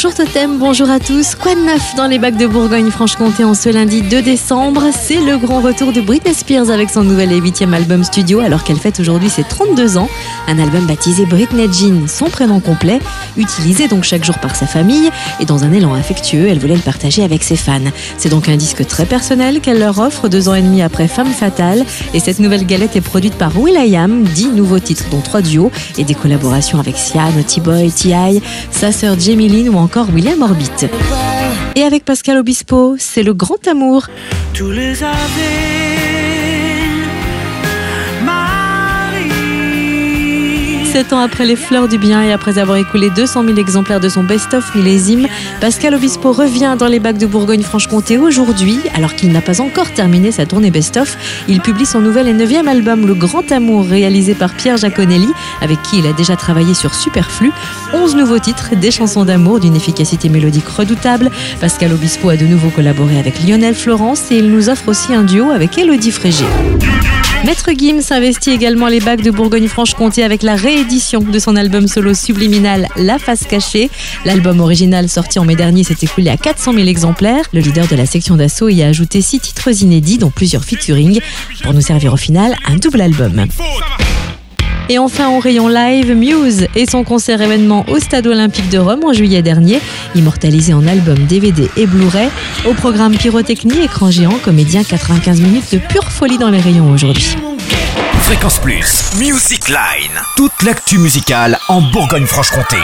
Bonjour Totem, bonjour à tous. Quoi de neuf dans les bacs de Bourgogne-Franche-Comté en ce lundi 2 décembre? C'est le grand retour de Britney Spears avec son nouvel et huitième album studio alors qu'elle fête aujourd'hui ses 32 ans. Un album baptisé Britney Jean, son prénom complet, utilisé donc chaque jour par sa famille et dans un élan affectueux, elle voulait le partager avec ses fans. C'est donc un disque très personnel qu'elle leur offre deux ans et demi après Femme Fatale et cette nouvelle galette est produite par Will.i.am, dix nouveaux titres dont trois duos et des collaborations avec Sia, Naughty Boy, T.I., sa sœur Jamie Lynn ou encore encore William Orbit. Et avec Pascal Obispo, c'est le grand amour. 17 ans après Les Fleurs du Bien et après avoir écoulé 200 000 exemplaires de son best-of millésime, Pascal Obispo revient dans les bacs de Bourgogne-Franche-Comté aujourd'hui, alors qu'il n'a pas encore terminé sa tournée best-of. Il publie son nouvel et neuvième album Le Grand Amour, réalisé par Pierre Jaconelli, avec qui il a déjà travaillé sur Superflu. 11 nouveaux titres, des chansons d'amour d'une efficacité mélodique redoutable. Pascal Obispo a de nouveau collaboré avec Lionel Florence et il nous offre aussi un duo avec Elodie Frégé. Maître Gims investit également les bacs de Bourgogne-Franche-Comté avec la réédition de son album solo subliminal La Face Cachée. L'album original sorti en mai dernier s'est écoulé à 400 000 exemplaires. Le leader de la section d'assaut y a ajouté six titres inédits, dont plusieurs featuring, pour nous servir au final un double album. Et enfin, au rayon live, Muse et son concert événement au Stade Olympique de Rome en juillet dernier, immortalisé en album DVD et Blu-ray. Au programme pyrotechnie, écran géant, comédien 95 minutes de pure folie dans les rayons aujourd'hui. Fréquence Plus. Music Line. Toute l'actu musicale en Bourgogne-Franche-Comté.